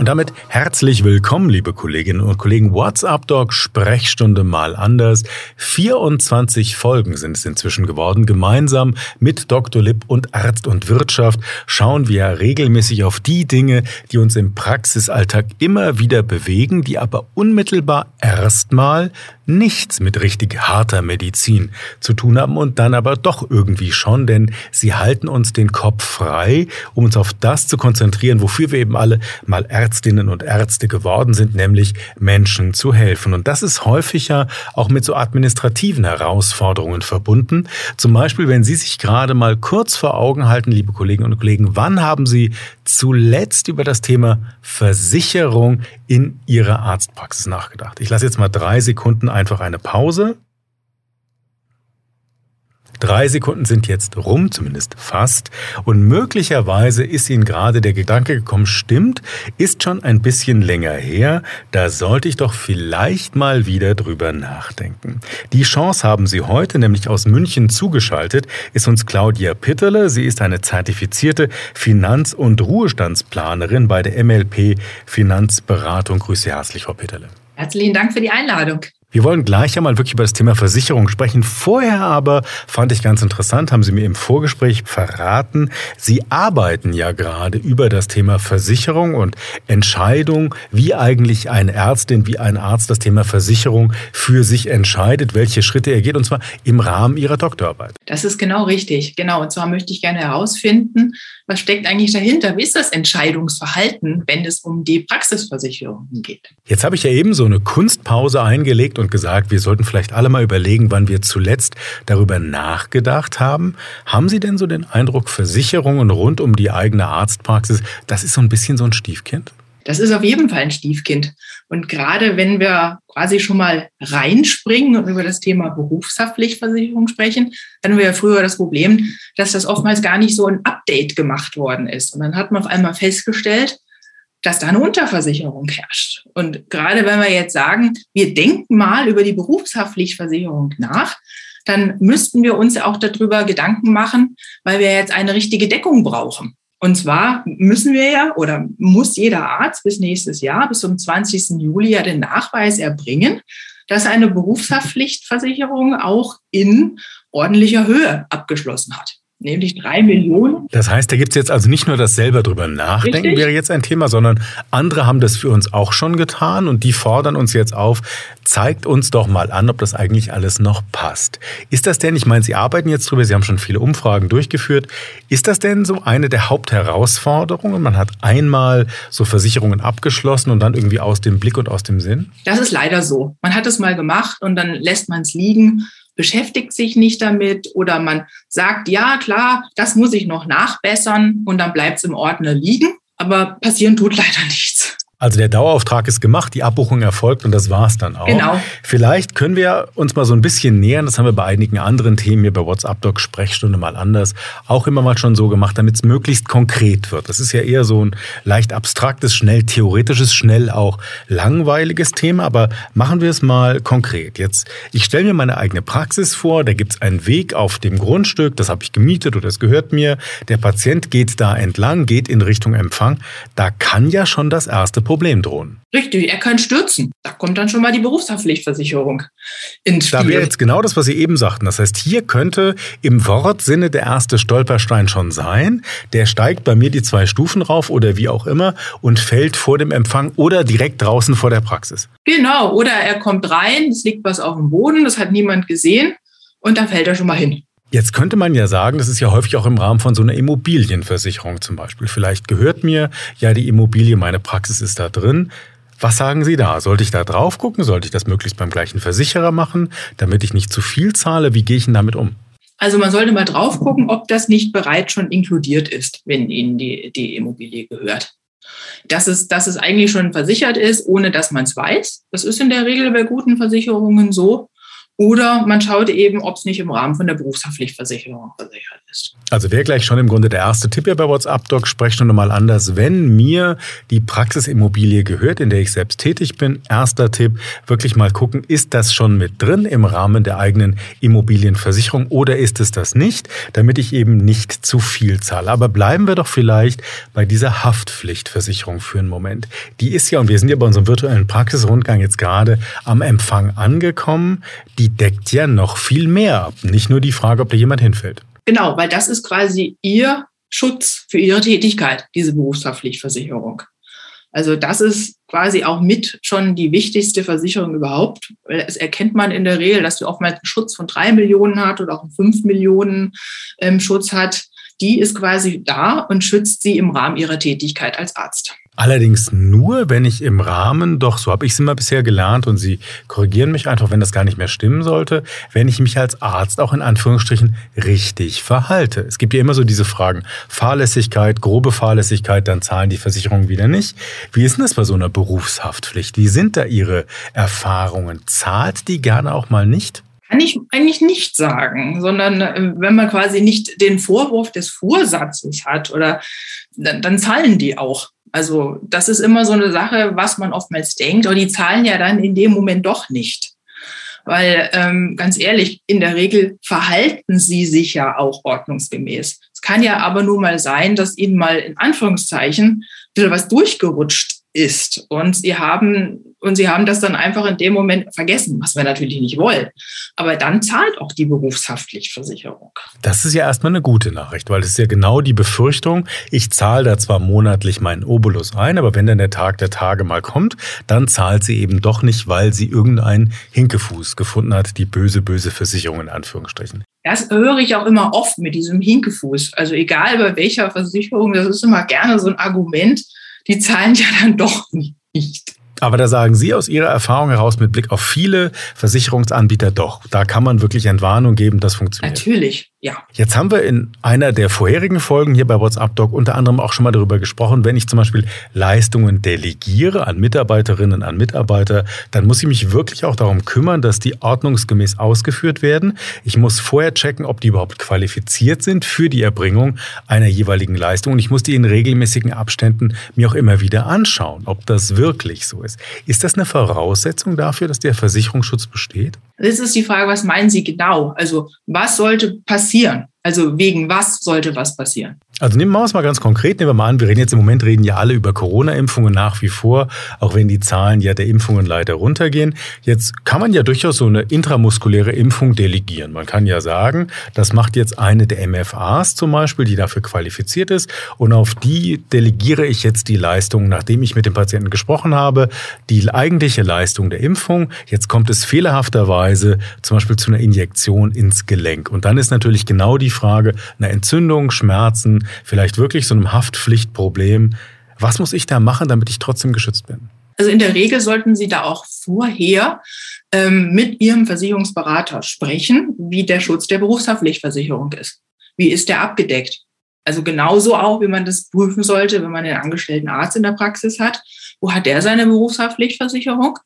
Und damit herzlich willkommen, liebe Kolleginnen und Kollegen. WhatsApp Dog Sprechstunde mal anders. 24 Folgen sind es inzwischen geworden. Gemeinsam mit Dr. Lipp und Arzt und Wirtschaft schauen wir regelmäßig auf die Dinge, die uns im Praxisalltag immer wieder bewegen, die aber unmittelbar erstmal nichts mit richtig harter Medizin zu tun haben und dann aber doch irgendwie schon, denn sie halten uns den Kopf frei, um uns auf das zu konzentrieren, wofür wir eben alle mal Ärztinnen und Ärzte geworden sind, nämlich Menschen zu helfen. Und das ist häufiger auch mit so administrativen Herausforderungen verbunden. Zum Beispiel, wenn Sie sich gerade mal kurz vor Augen halten, liebe Kolleginnen und Kollegen, wann haben Sie zuletzt über das Thema Versicherung in Ihrer Arztpraxis nachgedacht? Ich lasse jetzt mal drei Sekunden einfach eine Pause. Drei Sekunden sind jetzt rum, zumindest fast. Und möglicherweise ist Ihnen gerade der Gedanke gekommen, stimmt, ist schon ein bisschen länger her, da sollte ich doch vielleicht mal wieder drüber nachdenken. Die Chance haben Sie heute, nämlich aus München zugeschaltet, ist uns Claudia Pitterle. Sie ist eine zertifizierte Finanz- und Ruhestandsplanerin bei der MLP Finanzberatung. Grüße herzlich, Frau Pitterle. Herzlichen Dank für die Einladung. Wir wollen gleich einmal wirklich über das Thema Versicherung sprechen. Vorher aber fand ich ganz interessant, haben Sie mir im Vorgespräch verraten, Sie arbeiten ja gerade über das Thema Versicherung und Entscheidung, wie eigentlich eine Ärztin, wie ein Arzt das Thema Versicherung für sich entscheidet, welche Schritte er geht, und zwar im Rahmen Ihrer Doktorarbeit. Das ist genau richtig. Genau. Und zwar möchte ich gerne herausfinden, was steckt eigentlich dahinter? Wie ist das Entscheidungsverhalten, wenn es um die Praxisversicherung geht? Jetzt habe ich ja eben so eine Kunstpause eingelegt und gesagt, wir sollten vielleicht alle mal überlegen, wann wir zuletzt darüber nachgedacht haben. Haben Sie denn so den Eindruck, Versicherungen rund um die eigene Arztpraxis, das ist so ein bisschen so ein Stiefkind? Das ist auf jeden Fall ein Stiefkind. Und gerade wenn wir quasi schon mal reinspringen und über das Thema Berufshaftpflichtversicherung sprechen, haben wir ja früher das Problem, dass das oftmals gar nicht so ein Update gemacht worden ist. Und dann hat man auf einmal festgestellt, dass da eine Unterversicherung herrscht. Und gerade wenn wir jetzt sagen, wir denken mal über die Berufshaftpflichtversicherung nach, dann müssten wir uns auch darüber Gedanken machen, weil wir jetzt eine richtige Deckung brauchen. Und zwar müssen wir ja oder muss jeder Arzt bis nächstes Jahr, bis zum 20. Juli ja den Nachweis erbringen, dass eine Berufshaftpflichtversicherung auch in ordentlicher Höhe abgeschlossen hat nämlich drei Millionen. Das heißt, da gibt es jetzt also nicht nur das selber drüber nachdenken, Richtig. wäre jetzt ein Thema, sondern andere haben das für uns auch schon getan und die fordern uns jetzt auf, zeigt uns doch mal an, ob das eigentlich alles noch passt. Ist das denn, ich meine, Sie arbeiten jetzt drüber, Sie haben schon viele Umfragen durchgeführt, ist das denn so eine der Hauptherausforderungen? Man hat einmal so Versicherungen abgeschlossen und dann irgendwie aus dem Blick und aus dem Sinn? Das ist leider so. Man hat es mal gemacht und dann lässt man es liegen beschäftigt sich nicht damit oder man sagt, ja klar, das muss ich noch nachbessern und dann bleibt es im Ordner liegen. Aber passieren tut leider nichts. Also der Dauerauftrag ist gemacht, die Abbuchung erfolgt und das war's dann auch. Genau. Vielleicht können wir uns mal so ein bisschen nähern, das haben wir bei einigen anderen Themen hier bei WhatsApp Doc Sprechstunde mal anders, auch immer mal schon so gemacht, damit es möglichst konkret wird. Das ist ja eher so ein leicht abstraktes, schnell theoretisches, schnell auch langweiliges Thema, aber machen wir es mal konkret. Jetzt, ich stelle mir meine eigene Praxis vor, da gibt's einen Weg auf dem Grundstück, das habe ich gemietet oder das gehört mir. Der Patient geht da entlang, geht in Richtung Empfang. Da kann ja schon das erste Problem drohen. Richtig, er kann stürzen. Da kommt dann schon mal die Berufshaftpflichtversicherung ins Spiel. Da wäre jetzt genau das, was Sie eben sagten. Das heißt, hier könnte im Wortsinne der erste Stolperstein schon sein. Der steigt bei mir die zwei Stufen rauf oder wie auch immer und fällt vor dem Empfang oder direkt draußen vor der Praxis. Genau, oder er kommt rein, es liegt was auf dem Boden, das hat niemand gesehen und da fällt er schon mal hin. Jetzt könnte man ja sagen, das ist ja häufig auch im Rahmen von so einer Immobilienversicherung zum Beispiel. Vielleicht gehört mir ja die Immobilie, meine Praxis ist da drin. Was sagen Sie da? Sollte ich da drauf gucken? Sollte ich das möglichst beim gleichen Versicherer machen, damit ich nicht zu viel zahle? Wie gehe ich denn damit um? Also man sollte mal drauf gucken, ob das nicht bereits schon inkludiert ist, wenn Ihnen die, die Immobilie gehört. Dass es, dass es eigentlich schon versichert ist, ohne dass man es weiß. Das ist in der Regel bei guten Versicherungen so. Oder man schaut eben, ob es nicht im Rahmen von der Berufshaftpflichtversicherung versichert ist. Also wäre gleich schon im Grunde der erste Tipp ja bei WhatsApp Doc, Sprechstunde mal anders. Wenn mir die Praxisimmobilie gehört, in der ich selbst tätig bin, erster Tipp, wirklich mal gucken, ist das schon mit drin im Rahmen der eigenen Immobilienversicherung oder ist es das nicht, damit ich eben nicht zu viel zahle. Aber bleiben wir doch vielleicht bei dieser Haftpflichtversicherung für einen Moment. Die ist ja, und wir sind ja bei unserem virtuellen Praxisrundgang jetzt gerade am Empfang angekommen, die deckt ja noch viel mehr ab. Nicht nur die Frage, ob da jemand hinfällt. Genau, weil das ist quasi Ihr Schutz für Ihre Tätigkeit, diese Berufshaftpflichtversicherung. Also das ist quasi auch mit schon die wichtigste Versicherung überhaupt. Es erkennt man in der Regel, dass du oftmals einen Schutz von drei Millionen hat oder auch einen fünf Millionen ähm, Schutz hat. Die ist quasi da und schützt sie im Rahmen ihrer Tätigkeit als Arzt. Allerdings nur, wenn ich im Rahmen, doch so habe ich es immer bisher gelernt und Sie korrigieren mich einfach, wenn das gar nicht mehr stimmen sollte, wenn ich mich als Arzt auch in Anführungsstrichen richtig verhalte. Es gibt ja immer so diese Fragen, Fahrlässigkeit, grobe Fahrlässigkeit, dann zahlen die Versicherungen wieder nicht. Wie ist denn das bei so einer Berufshaftpflicht? Wie sind da Ihre Erfahrungen? Zahlt die gerne auch mal nicht? Kann ich eigentlich nicht sagen, sondern äh, wenn man quasi nicht den Vorwurf des Vorsatzes hat oder dann, dann zahlen die auch. Also das ist immer so eine Sache, was man oftmals denkt, aber die zahlen ja dann in dem Moment doch nicht. Weil ähm, ganz ehrlich, in der Regel verhalten sie sich ja auch ordnungsgemäß. Es kann ja aber nur mal sein, dass ihnen mal in Anführungszeichen ein was durchgerutscht ist. Und sie haben, und sie haben das dann einfach in dem Moment vergessen, was wir natürlich nicht wollen. Aber dann zahlt auch die Berufshaftpflichtversicherung. Das ist ja erstmal eine gute Nachricht, weil es ist ja genau die Befürchtung, ich zahle da zwar monatlich meinen Obolus ein, aber wenn dann der Tag der Tage mal kommt, dann zahlt sie eben doch nicht, weil sie irgendeinen Hinkefuß gefunden hat, die böse, böse Versicherung in Anführungsstrichen. Das höre ich auch immer oft mit diesem Hinkefuß. Also egal bei welcher Versicherung, das ist immer gerne so ein Argument, die zahlen ja dann doch nicht. Aber da sagen Sie aus Ihrer Erfahrung heraus mit Blick auf viele Versicherungsanbieter doch, da kann man wirklich Entwarnung geben, das funktioniert. Natürlich. Ja. Jetzt haben wir in einer der vorherigen Folgen hier bei WhatsApp Doc unter anderem auch schon mal darüber gesprochen, wenn ich zum Beispiel Leistungen delegiere an Mitarbeiterinnen, an Mitarbeiter, dann muss ich mich wirklich auch darum kümmern, dass die ordnungsgemäß ausgeführt werden. Ich muss vorher checken, ob die überhaupt qualifiziert sind für die Erbringung einer jeweiligen Leistung und ich muss die in regelmäßigen Abständen mir auch immer wieder anschauen, ob das wirklich so ist. Ist das eine Voraussetzung dafür, dass der Versicherungsschutz besteht? Das ist die Frage, was meinen Sie genau? Also was sollte passieren? Also wegen was sollte was passieren? Also nehmen wir es mal ganz konkret, nehmen wir mal an, wir reden jetzt im Moment, reden ja alle über Corona-Impfungen nach wie vor, auch wenn die Zahlen ja der Impfungen leider runtergehen. Jetzt kann man ja durchaus so eine intramuskuläre Impfung delegieren. Man kann ja sagen, das macht jetzt eine der MFAs zum Beispiel, die dafür qualifiziert ist und auf die delegiere ich jetzt die Leistung, nachdem ich mit dem Patienten gesprochen habe, die eigentliche Leistung der Impfung. Jetzt kommt es fehlerhafterweise zum Beispiel zu einer Injektion ins Gelenk. Und dann ist natürlich genau die Frage, eine Entzündung, Schmerzen, vielleicht wirklich so einem Haftpflichtproblem. Was muss ich da machen, damit ich trotzdem geschützt bin? Also in der Regel sollten Sie da auch vorher ähm, mit Ihrem Versicherungsberater sprechen, wie der Schutz der Berufshaftpflichtversicherung ist. Wie ist der abgedeckt? Also genauso auch, wie man das prüfen sollte, wenn man einen angestellten Arzt in der Praxis hat. Wo hat der seine Berufshaftpflichtversicherung?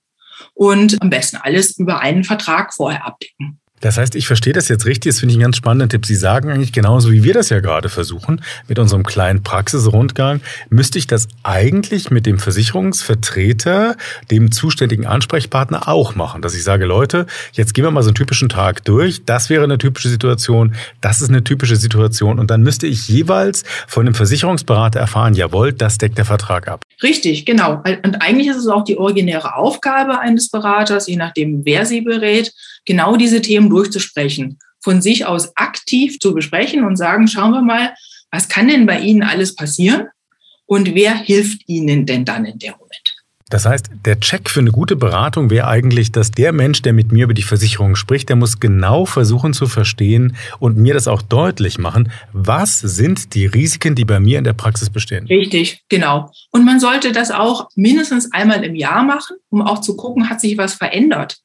Und am besten alles über einen Vertrag vorher abdecken. Das heißt, ich verstehe das jetzt richtig, das finde ich einen ganz spannenden Tipp. Sie sagen eigentlich genauso, wie wir das ja gerade versuchen, mit unserem kleinen Praxisrundgang, müsste ich das eigentlich mit dem Versicherungsvertreter, dem zuständigen Ansprechpartner auch machen. Dass ich sage, Leute, jetzt gehen wir mal so einen typischen Tag durch, das wäre eine typische Situation, das ist eine typische Situation und dann müsste ich jeweils von dem Versicherungsberater erfahren, jawohl, das deckt der Vertrag ab. Richtig, genau. Und eigentlich ist es auch die originäre Aufgabe eines Beraters, je nachdem, wer sie berät, genau diese Themen durchzusprechen, von sich aus aktiv zu besprechen und sagen, schauen wir mal, was kann denn bei Ihnen alles passieren und wer hilft Ihnen denn dann in dem Moment? Das heißt, der Check für eine gute Beratung wäre eigentlich, dass der Mensch, der mit mir über die Versicherung spricht, der muss genau versuchen zu verstehen und mir das auch deutlich machen, was sind die Risiken, die bei mir in der Praxis bestehen. Richtig, genau. Und man sollte das auch mindestens einmal im Jahr machen, um auch zu gucken, hat sich was verändert.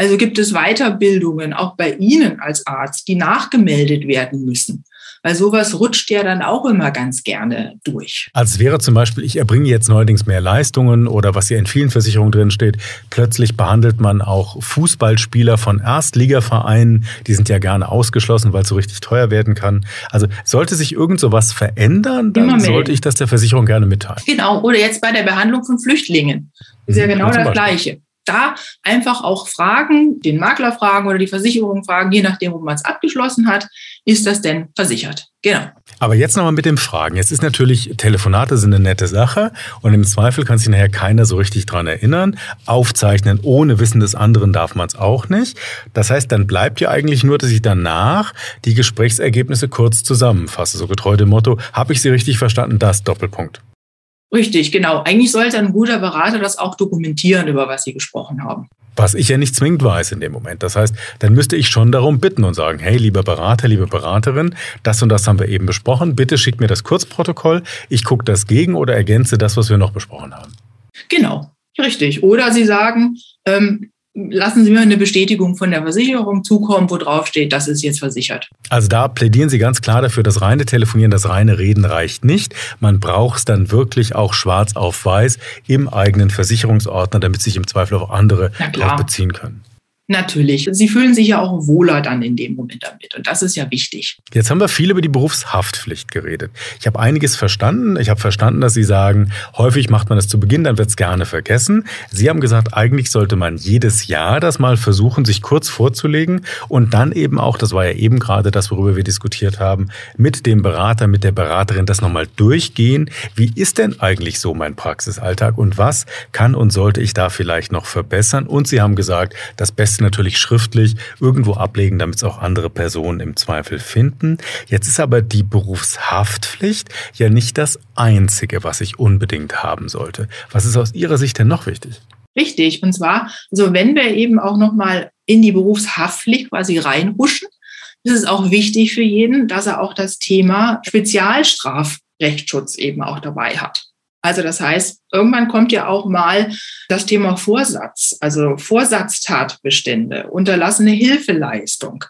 Also gibt es Weiterbildungen auch bei Ihnen als Arzt, die nachgemeldet werden müssen. Weil sowas rutscht ja dann auch immer ganz gerne durch. Als wäre zum Beispiel, ich erbringe jetzt neuerdings mehr Leistungen oder was hier in vielen Versicherungen drin steht, plötzlich behandelt man auch Fußballspieler von Erstligavereinen, die sind ja gerne ausgeschlossen, weil es so richtig teuer werden kann. Also sollte sich irgend sowas verändern, dann sollte ich das der Versicherung gerne mitteilen. Genau, oder jetzt bei der Behandlung von Flüchtlingen. Ist ja mhm. genau das Gleiche da einfach auch fragen, den Makler fragen oder die Versicherung fragen, je nachdem, wo man es abgeschlossen hat, ist das denn versichert? Genau. Aber jetzt nochmal mit dem Fragen. Jetzt ist natürlich, Telefonate sind eine nette Sache und im Zweifel kann sich nachher keiner so richtig dran erinnern. Aufzeichnen ohne Wissen des anderen darf man es auch nicht. Das heißt, dann bleibt ja eigentlich nur, dass ich danach die Gesprächsergebnisse kurz zusammenfasse. So getreu dem Motto, habe ich Sie richtig verstanden? Das Doppelpunkt. Richtig, genau. Eigentlich sollte ein guter Berater das auch dokumentieren, über was Sie gesprochen haben. Was ich ja nicht zwingend weiß in dem Moment. Das heißt, dann müsste ich schon darum bitten und sagen, hey, lieber Berater, liebe Beraterin, das und das haben wir eben besprochen. Bitte schickt mir das Kurzprotokoll. Ich gucke das gegen oder ergänze das, was wir noch besprochen haben. Genau, richtig. Oder Sie sagen, ähm, lassen Sie mir eine Bestätigung von der Versicherung zukommen, wo drauf steht, das ist jetzt versichert. Also da plädieren Sie ganz klar dafür, das reine Telefonieren, das reine Reden reicht nicht. Man braucht es dann wirklich auch schwarz auf weiß im eigenen Versicherungsordner, damit sich im Zweifel auch andere darauf beziehen können. Natürlich. Sie fühlen sich ja auch wohler dann in dem Moment damit. Und das ist ja wichtig. Jetzt haben wir viel über die Berufshaftpflicht geredet. Ich habe einiges verstanden. Ich habe verstanden, dass Sie sagen, häufig macht man das zu Beginn, dann wird es gerne vergessen. Sie haben gesagt, eigentlich sollte man jedes Jahr das mal versuchen, sich kurz vorzulegen und dann eben auch, das war ja eben gerade das, worüber wir diskutiert haben, mit dem Berater, mit der Beraterin das nochmal durchgehen. Wie ist denn eigentlich so mein Praxisalltag und was kann und sollte ich da vielleicht noch verbessern? Und Sie haben gesagt, das Beste natürlich schriftlich irgendwo ablegen, damit es auch andere Personen im Zweifel finden. Jetzt ist aber die Berufshaftpflicht ja nicht das Einzige, was ich unbedingt haben sollte. Was ist aus Ihrer Sicht denn noch wichtig? Richtig. Und zwar, also wenn wir eben auch nochmal in die Berufshaftpflicht quasi reinhuschen, ist es auch wichtig für jeden, dass er auch das Thema Spezialstrafrechtsschutz eben auch dabei hat. Also das heißt, irgendwann kommt ja auch mal das Thema Vorsatz, also Vorsatztatbestände, unterlassene Hilfeleistung.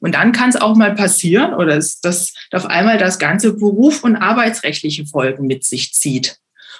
Und dann kann es auch mal passieren, oder dass das auf einmal das ganze Beruf und arbeitsrechtliche Folgen mit sich zieht.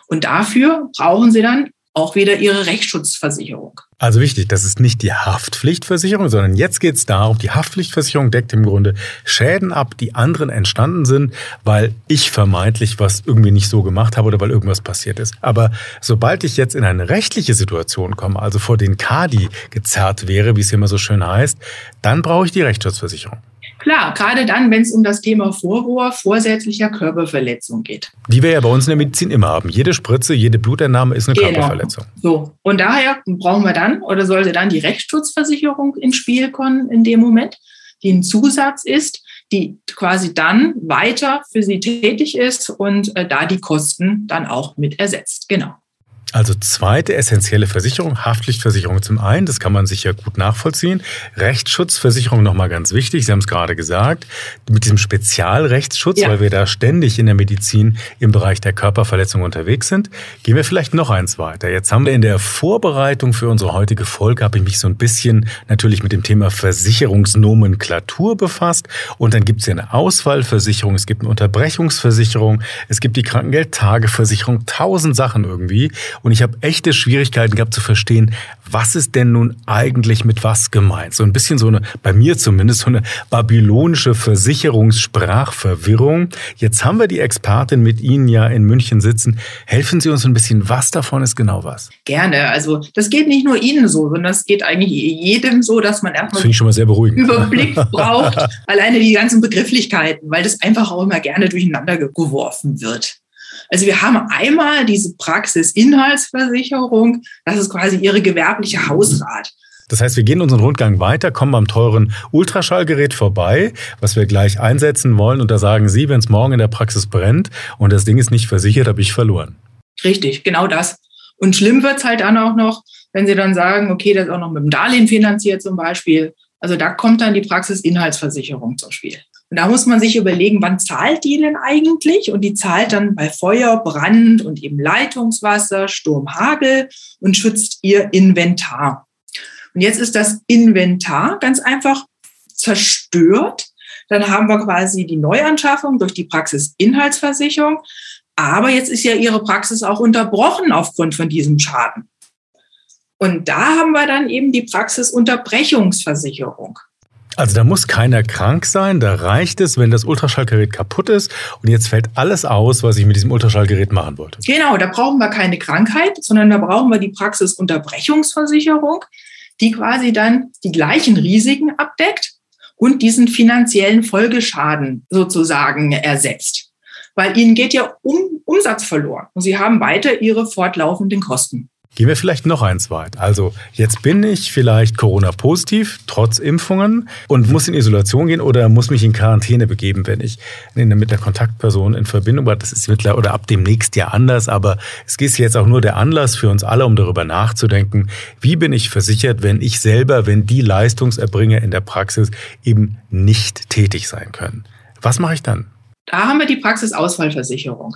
Und dafür brauchen Sie dann auch wieder ihre Rechtsschutzversicherung. Also wichtig, das ist nicht die Haftpflichtversicherung, sondern jetzt geht es darum, die Haftpflichtversicherung deckt im Grunde Schäden ab, die anderen entstanden sind, weil ich vermeintlich was irgendwie nicht so gemacht habe oder weil irgendwas passiert ist. Aber sobald ich jetzt in eine rechtliche Situation komme, also vor den Kadi gezerrt wäre, wie es immer so schön heißt, dann brauche ich die Rechtsschutzversicherung. Klar, gerade dann, wenn es um das Thema Vorwurf vorsätzlicher Körperverletzung geht. Die wir ja bei uns in der Medizin immer haben. Jede Spritze, jede Blutentnahme ist eine genau. Körperverletzung. So, und daher brauchen wir dann oder sollte dann die Rechtsschutzversicherung ins Spiel kommen in dem Moment, die ein Zusatz ist, die quasi dann weiter für Sie tätig ist und äh, da die Kosten dann auch mit ersetzt. Genau. Also zweite essentielle Versicherung, Haftpflichtversicherung zum einen, das kann man sicher gut nachvollziehen. Rechtsschutzversicherung nochmal ganz wichtig, Sie haben es gerade gesagt, mit diesem Spezialrechtsschutz, ja. weil wir da ständig in der Medizin im Bereich der Körperverletzung unterwegs sind. Gehen wir vielleicht noch eins weiter. Jetzt haben wir in der Vorbereitung für unsere heutige Folge, habe ich mich so ein bisschen natürlich mit dem Thema Versicherungsnomenklatur befasst. Und dann gibt es ja eine Ausfallversicherung, es gibt eine Unterbrechungsversicherung, es gibt die Krankengeldtageversicherung, tausend Sachen irgendwie. Und ich habe echte Schwierigkeiten gehabt zu verstehen, was ist denn nun eigentlich mit was gemeint? So ein bisschen so eine, bei mir zumindest, so eine babylonische Versicherungssprachverwirrung. Jetzt haben wir die Expertin mit Ihnen ja in München sitzen. Helfen Sie uns ein bisschen, was davon ist genau was? Gerne. Also das geht nicht nur Ihnen so, sondern das geht eigentlich jedem so, dass man erstmal das ich schon mal sehr beruhigend. Überblick braucht. Alleine die ganzen Begrifflichkeiten, weil das einfach auch immer gerne durcheinander geworfen wird. Also wir haben einmal diese Praxis-Inhaltsversicherung, das ist quasi Ihre gewerbliche Hausrat. Das heißt, wir gehen unseren Rundgang weiter, kommen am teuren Ultraschallgerät vorbei, was wir gleich einsetzen wollen. Und da sagen Sie, wenn es morgen in der Praxis brennt und das Ding ist nicht versichert, habe ich verloren. Richtig, genau das. Und schlimm wird es halt dann auch noch, wenn Sie dann sagen, okay, das ist auch noch mit dem Darlehen finanziert zum Beispiel. Also da kommt dann die Praxis-Inhaltsversicherung zum Spiel. Und da muss man sich überlegen, wann zahlt die denn eigentlich? Und die zahlt dann bei Feuer, Brand und eben Leitungswasser, Sturm, Hagel und schützt ihr Inventar. Und jetzt ist das Inventar ganz einfach zerstört. Dann haben wir quasi die Neuanschaffung durch die Praxisinhaltsversicherung. Aber jetzt ist ja Ihre Praxis auch unterbrochen aufgrund von diesem Schaden. Und da haben wir dann eben die Praxisunterbrechungsversicherung. Also da muss keiner krank sein, da reicht es, wenn das Ultraschallgerät kaputt ist und jetzt fällt alles aus, was ich mit diesem Ultraschallgerät machen wollte. Genau, da brauchen wir keine Krankheit, sondern da brauchen wir die Praxisunterbrechungsversicherung, die quasi dann die gleichen Risiken abdeckt und diesen finanziellen Folgeschaden sozusagen ersetzt. Weil ihnen geht ja um Umsatz verloren und sie haben weiter ihre fortlaufenden Kosten. Gehen wir vielleicht noch eins weit. Also jetzt bin ich vielleicht Corona-positiv, trotz Impfungen und muss in Isolation gehen oder muss mich in Quarantäne begeben, wenn ich mit der Kontaktperson in Verbindung war. Das ist mittlerweile oder ab demnächst ja anders, aber es ist jetzt auch nur der Anlass für uns alle, um darüber nachzudenken, wie bin ich versichert, wenn ich selber, wenn die Leistungserbringer in der Praxis eben nicht tätig sein können. Was mache ich dann? Da haben wir die Praxisausfallversicherung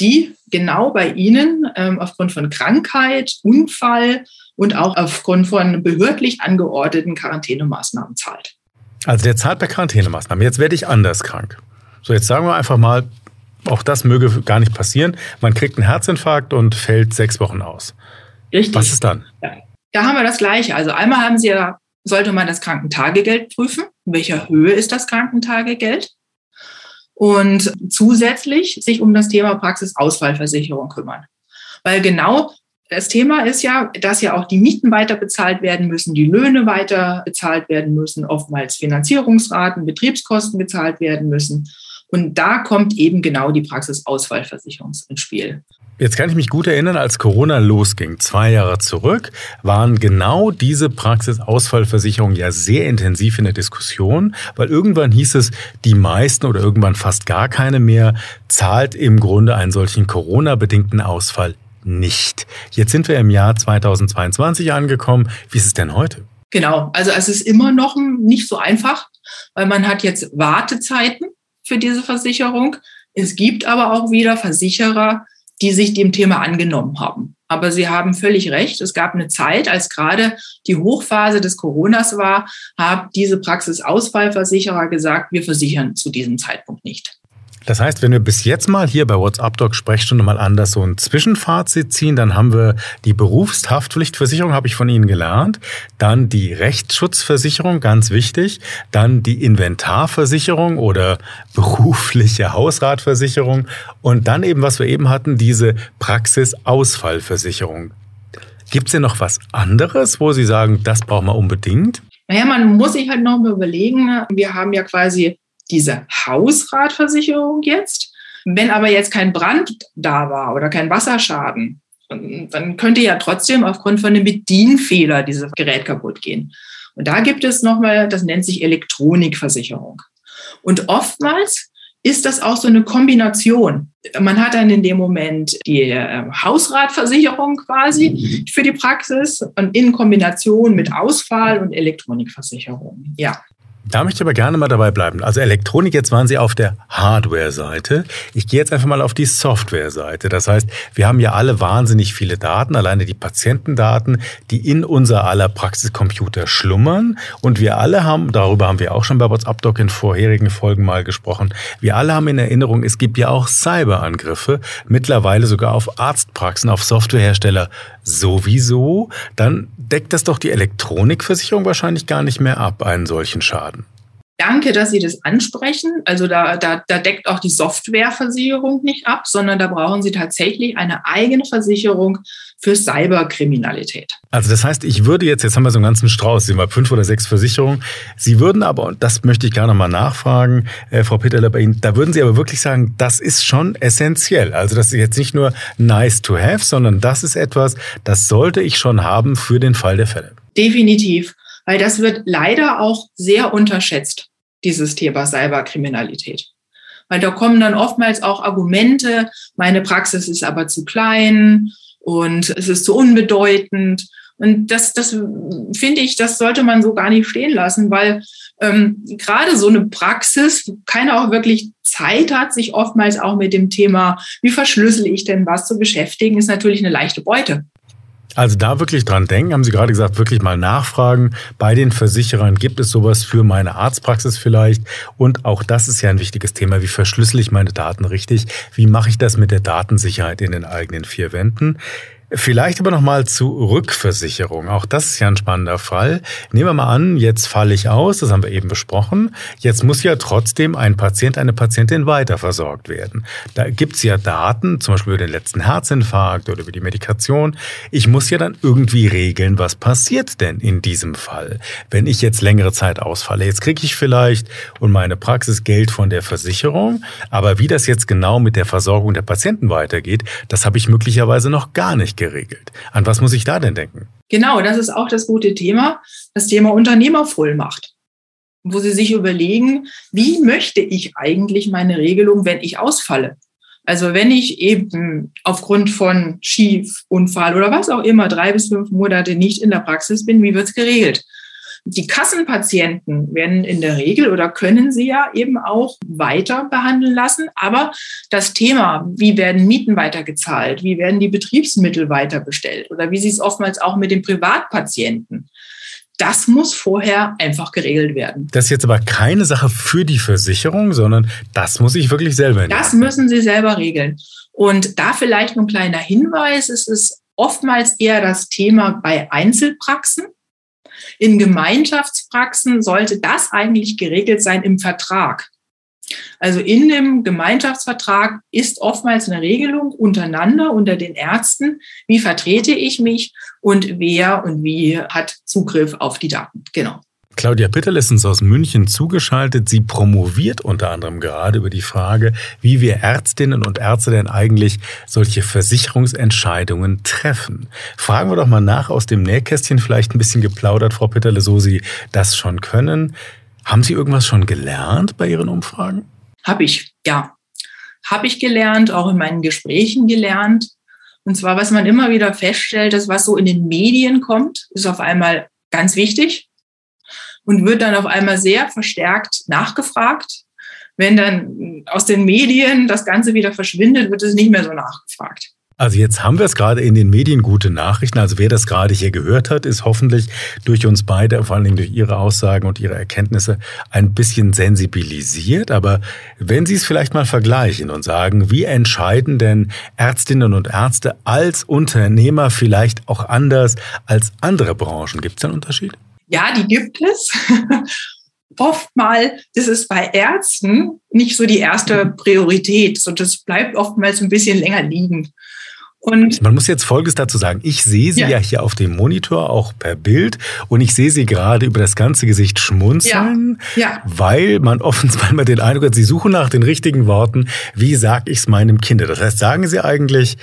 die genau bei Ihnen ähm, aufgrund von Krankheit, Unfall und auch aufgrund von behördlich angeordneten Quarantänemaßnahmen zahlt. Also der zahlt bei Quarantänemaßnahmen. Jetzt werde ich anders krank. So, jetzt sagen wir einfach mal, auch das möge gar nicht passieren. Man kriegt einen Herzinfarkt und fällt sechs Wochen aus. Richtig. Was ist dann? Ja. Da haben wir das Gleiche. Also einmal haben Sie ja, sollte man das Krankentagegeld prüfen. In welcher Höhe ist das Krankentagegeld? Und zusätzlich sich um das Thema Praxisausfallversicherung kümmern. Weil genau das Thema ist ja, dass ja auch die Mieten weiter bezahlt werden müssen, die Löhne weiter bezahlt werden müssen, oftmals Finanzierungsraten, Betriebskosten gezahlt werden müssen. Und da kommt eben genau die Praxisausfallversicherung ins Spiel. Jetzt kann ich mich gut erinnern, als Corona losging, zwei Jahre zurück, waren genau diese Praxisausfallversicherungen ja sehr intensiv in der Diskussion, weil irgendwann hieß es, die meisten oder irgendwann fast gar keine mehr zahlt im Grunde einen solchen Corona-bedingten Ausfall nicht. Jetzt sind wir im Jahr 2022 angekommen. Wie ist es denn heute? Genau, also es ist immer noch nicht so einfach, weil man hat jetzt Wartezeiten für diese Versicherung. Es gibt aber auch wieder Versicherer, die sich dem Thema angenommen haben. Aber Sie haben völlig recht. Es gab eine Zeit, als gerade die Hochphase des Coronas war, haben diese Praxisausfallversicherer gesagt, wir versichern zu diesem Zeitpunkt nicht. Das heißt, wenn wir bis jetzt mal hier bei WhatsApp Doc Sprechstunde mal anders so ein Zwischenfazit ziehen, dann haben wir die Berufshaftpflichtversicherung, habe ich von Ihnen gelernt, dann die Rechtsschutzversicherung, ganz wichtig, dann die Inventarversicherung oder berufliche Hausratversicherung und dann eben, was wir eben hatten, diese Praxisausfallversicherung. Gibt es denn noch was anderes, wo Sie sagen, das brauchen wir unbedingt? Naja, man muss sich halt noch mal überlegen, wir haben ja quasi diese Hausratversicherung jetzt. Wenn aber jetzt kein Brand da war oder kein Wasserschaden, dann könnte ja trotzdem aufgrund von einem Bedienfehler dieses Gerät kaputt gehen. Und da gibt es nochmal, das nennt sich Elektronikversicherung. Und oftmals ist das auch so eine Kombination. Man hat dann in dem Moment die äh, Hausratversicherung quasi für die Praxis und in Kombination mit Ausfall und Elektronikversicherung. Ja. Da möchte ich aber gerne mal dabei bleiben. Also Elektronik, jetzt waren Sie auf der Hardware-Seite. Ich gehe jetzt einfach mal auf die Software-Seite. Das heißt, wir haben ja alle wahnsinnig viele Daten, alleine die Patientendaten, die in unser aller Praxiscomputer schlummern. Und wir alle haben, darüber haben wir auch schon bei WhatsApp Doc in vorherigen Folgen mal gesprochen, wir alle haben in Erinnerung, es gibt ja auch Cyberangriffe, mittlerweile sogar auf Arztpraxen, auf Softwarehersteller sowieso. Dann deckt das doch die Elektronikversicherung wahrscheinlich gar nicht mehr ab, einen solchen Schaden. Danke, dass Sie das ansprechen. Also da, da, da deckt auch die Softwareversicherung nicht ab, sondern da brauchen Sie tatsächlich eine eigene Versicherung für Cyberkriminalität. Also das heißt, ich würde jetzt, jetzt haben wir so einen ganzen Strauß, sind wir fünf oder sechs Versicherungen. Sie würden aber, und das möchte ich gerne mal nachfragen, äh, Frau Peterle, bei Ihnen, da würden Sie aber wirklich sagen, das ist schon essentiell. Also das ist jetzt nicht nur nice to have, sondern das ist etwas, das sollte ich schon haben für den Fall der Fälle. Definitiv, weil das wird leider auch sehr unterschätzt dieses Thema Cyberkriminalität. Weil da kommen dann oftmals auch Argumente, meine Praxis ist aber zu klein und es ist zu unbedeutend. Und das, das finde ich, das sollte man so gar nicht stehen lassen, weil ähm, gerade so eine Praxis keiner auch wirklich Zeit hat, sich oftmals auch mit dem Thema, wie verschlüssel ich denn was zu beschäftigen, ist natürlich eine leichte Beute. Also da wirklich dran denken, haben Sie gerade gesagt, wirklich mal nachfragen. Bei den Versicherern gibt es sowas für meine Arztpraxis vielleicht. Und auch das ist ja ein wichtiges Thema. Wie verschlüssel ich meine Daten richtig? Wie mache ich das mit der Datensicherheit in den eigenen vier Wänden? Vielleicht aber nochmal zu Rückversicherung. Auch das ist ja ein spannender Fall. Nehmen wir mal an, jetzt falle ich aus, das haben wir eben besprochen. Jetzt muss ja trotzdem ein Patient, eine Patientin weiterversorgt werden. Da gibt's ja Daten, zum Beispiel über den letzten Herzinfarkt oder über die Medikation. Ich muss ja dann irgendwie regeln, was passiert denn in diesem Fall, wenn ich jetzt längere Zeit ausfalle. Jetzt kriege ich vielleicht und meine Praxis Geld von der Versicherung, aber wie das jetzt genau mit der Versorgung der Patienten weitergeht, das habe ich möglicherweise noch gar nicht geregelt. An was muss ich da denn denken? Genau, das ist auch das gute Thema, das Thema Unternehmervollmacht, wo Sie sich überlegen, wie möchte ich eigentlich meine Regelung, wenn ich ausfalle? Also wenn ich eben aufgrund von Schiefunfall oder was auch immer drei bis fünf Monate nicht in der Praxis bin, wie wird es geregelt? Die Kassenpatienten werden in der Regel oder können sie ja eben auch weiter behandeln lassen. Aber das Thema, wie werden Mieten weitergezahlt, wie werden die Betriebsmittel weiter bestellt oder wie sieht es oftmals auch mit den Privatpatienten, das muss vorher einfach geregelt werden. Das ist jetzt aber keine Sache für die Versicherung, sondern das muss ich wirklich selber Das müssen Sie selber regeln. Und da vielleicht ein kleiner Hinweis, es ist oftmals eher das Thema bei Einzelpraxen. In Gemeinschaftspraxen sollte das eigentlich geregelt sein im Vertrag. Also in dem Gemeinschaftsvertrag ist oftmals eine Regelung untereinander, unter den Ärzten, wie vertrete ich mich und wer und wie hat Zugriff auf die Daten. Genau. Claudia Pittel ist uns aus München zugeschaltet. Sie promoviert unter anderem gerade über die Frage, wie wir Ärztinnen und Ärzte denn eigentlich solche Versicherungsentscheidungen treffen. Fragen wir doch mal nach aus dem Nähkästchen, vielleicht ein bisschen geplaudert, Frau Pitterle, so Sie das schon können. Haben Sie irgendwas schon gelernt bei Ihren Umfragen? Habe ich, ja. Habe ich gelernt, auch in meinen Gesprächen gelernt. Und zwar, was man immer wieder feststellt, dass was so in den Medien kommt, ist auf einmal ganz wichtig und wird dann auf einmal sehr verstärkt nachgefragt. Wenn dann aus den Medien das Ganze wieder verschwindet, wird es nicht mehr so nachgefragt. Also jetzt haben wir es gerade in den Medien gute Nachrichten. Also wer das gerade hier gehört hat, ist hoffentlich durch uns beide, vor allem durch Ihre Aussagen und Ihre Erkenntnisse, ein bisschen sensibilisiert. Aber wenn Sie es vielleicht mal vergleichen und sagen, wie entscheiden denn Ärztinnen und Ärzte als Unternehmer vielleicht auch anders als andere Branchen? Gibt es einen Unterschied? Ja, die gibt es. Oftmal ist es bei Ärzten nicht so die erste Priorität, sondern das bleibt oftmals ein bisschen länger liegen. Und Man muss jetzt Folgendes dazu sagen. Ich sehe sie ja. ja. hier auf dem Monitor, auch per Bild, und ich sehe sie gerade über das ganze Gesicht schmunzeln, ja. Ja. weil man offensichtlich mal den Eindruck hat, sie suchen nach den richtigen Worten. Wie sage ich es meinem Kind? Das heißt, sagen sie eigentlich,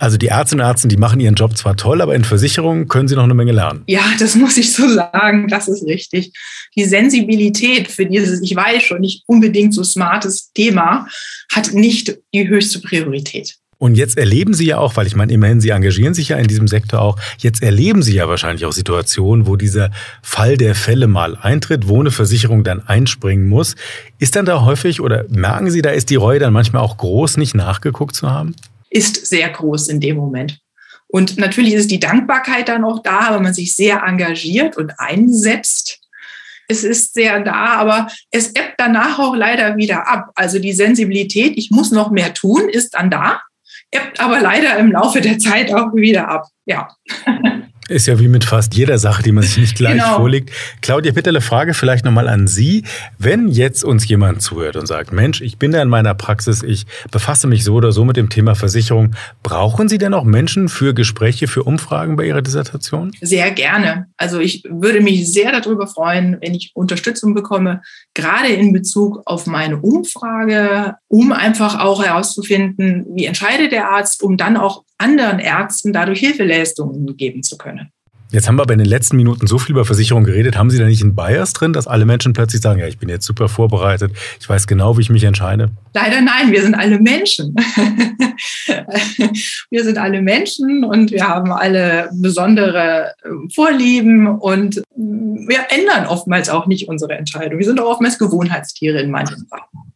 also die Ärztinnen und Ärzte, die machen ihren Job zwar toll, aber in Versicherungen können sie noch eine Menge lernen. Ja, das muss ich so sagen. Das ist richtig. Die Sensibilität für dieses, ich weiß schon, nicht unbedingt so smartes Thema hat nicht die höchste Priorität. Und jetzt erleben Sie ja auch, weil ich meine, immerhin, Sie engagieren sich ja in diesem Sektor auch, jetzt erleben Sie ja wahrscheinlich auch Situationen, wo dieser Fall der Fälle mal eintritt, wo eine Versicherung dann einspringen muss. Ist dann da häufig oder merken Sie, da ist die Reue dann manchmal auch groß, nicht nachgeguckt zu haben? Ist sehr groß in dem Moment. Und natürlich ist die Dankbarkeit dann auch da, weil man sich sehr engagiert und einsetzt. Es ist sehr da, aber es ebbt danach auch leider wieder ab. Also die Sensibilität, ich muss noch mehr tun, ist dann da ebbt aber leider im Laufe der Zeit auch wieder ab. Ja. Ist ja wie mit fast jeder Sache, die man sich nicht gleich genau. vorlegt. Claudia Pitterle, Frage vielleicht nochmal an Sie. Wenn jetzt uns jemand zuhört und sagt, Mensch, ich bin da in meiner Praxis, ich befasse mich so oder so mit dem Thema Versicherung, brauchen Sie denn auch Menschen für Gespräche, für Umfragen bei Ihrer Dissertation? Sehr gerne. Also ich würde mich sehr darüber freuen, wenn ich Unterstützung bekomme, gerade in Bezug auf meine Umfrage, um einfach auch herauszufinden, wie entscheidet der Arzt, um dann auch anderen Ärzten dadurch Hilfeleistungen geben zu können. Jetzt haben wir aber in den letzten Minuten so viel über Versicherung geredet. Haben Sie da nicht einen Bias drin, dass alle Menschen plötzlich sagen, ja, ich bin jetzt super vorbereitet, ich weiß genau, wie ich mich entscheide? Leider nein, wir sind alle Menschen. wir sind alle Menschen und wir haben alle besondere äh, Vorlieben und wir ändern oftmals auch nicht unsere Entscheidung. Wir sind auch oftmals Gewohnheitstiere in manchen Sachen.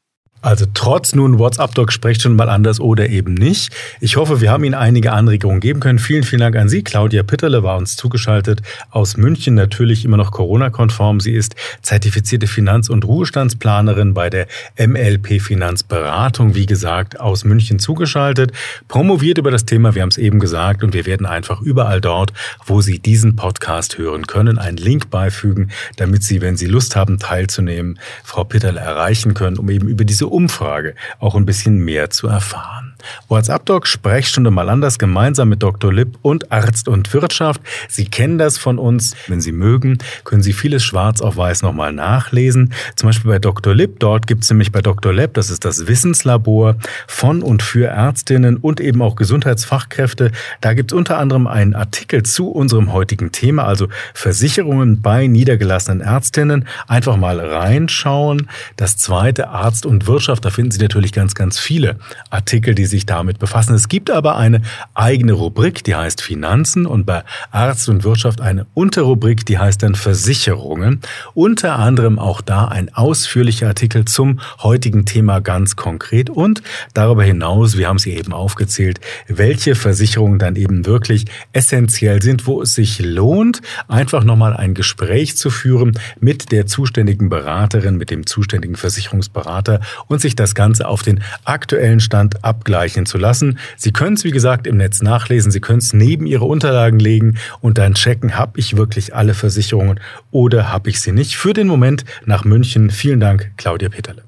Also trotz nun WhatsApp-Doc sprecht schon mal anders oder eben nicht. Ich hoffe, wir haben Ihnen einige Anregungen geben können. Vielen, vielen Dank an Sie. Claudia Pitterle war uns zugeschaltet aus München, natürlich immer noch Corona-konform. Sie ist zertifizierte Finanz- und Ruhestandsplanerin bei der MLP Finanzberatung, wie gesagt, aus München zugeschaltet. Promoviert über das Thema, wir haben es eben gesagt, und wir werden einfach überall dort, wo Sie diesen Podcast hören können, einen Link beifügen, damit Sie, wenn Sie Lust haben, teilzunehmen, Frau Pitterle erreichen können, um eben über diese Umfrage auch ein bisschen mehr zu erfahren. WhatsApp-Doc Sprechstunde mal anders gemeinsam mit Dr. Lipp und Arzt und Wirtschaft. Sie kennen das von uns. Wenn Sie mögen, können Sie vieles schwarz auf weiß nochmal nachlesen. Zum Beispiel bei Dr. Lipp. Dort gibt es nämlich bei Dr. Lab, das ist das Wissenslabor von und für Ärztinnen und eben auch Gesundheitsfachkräfte. Da gibt es unter anderem einen Artikel zu unserem heutigen Thema, also Versicherungen bei niedergelassenen Ärztinnen. Einfach mal reinschauen. Das zweite Arzt und Wirtschaft, da finden Sie natürlich ganz, ganz viele Artikel, die sich damit befassen. Es gibt aber eine eigene Rubrik, die heißt Finanzen und bei Arzt und Wirtschaft eine Unterrubrik, die heißt dann Versicherungen. Unter anderem auch da ein ausführlicher Artikel zum heutigen Thema ganz konkret und darüber hinaus, wir haben sie eben aufgezählt, welche Versicherungen dann eben wirklich essentiell sind, wo es sich lohnt, einfach nochmal ein Gespräch zu führen mit der zuständigen Beraterin, mit dem zuständigen Versicherungsberater und sich das Ganze auf den aktuellen Stand abgleichen abzeichnen zu lassen. Sie können es, wie gesagt, im Netz nachlesen. Sie können es neben Ihre Unterlagen legen und dann checken, habe ich wirklich alle Versicherungen oder habe ich sie nicht. Für den Moment nach München. Vielen Dank, Claudia Peterle.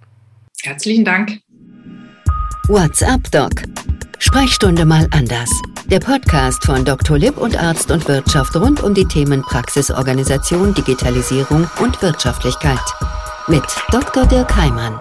Herzlichen Dank. WhatsApp Doc. Sprechstunde mal anders. Der Podcast von Dr. Lipp und Arzt und Wirtschaft rund um die Themen Praxisorganisation, Digitalisierung und Wirtschaftlichkeit. Mit Dr. Dirk Heimann.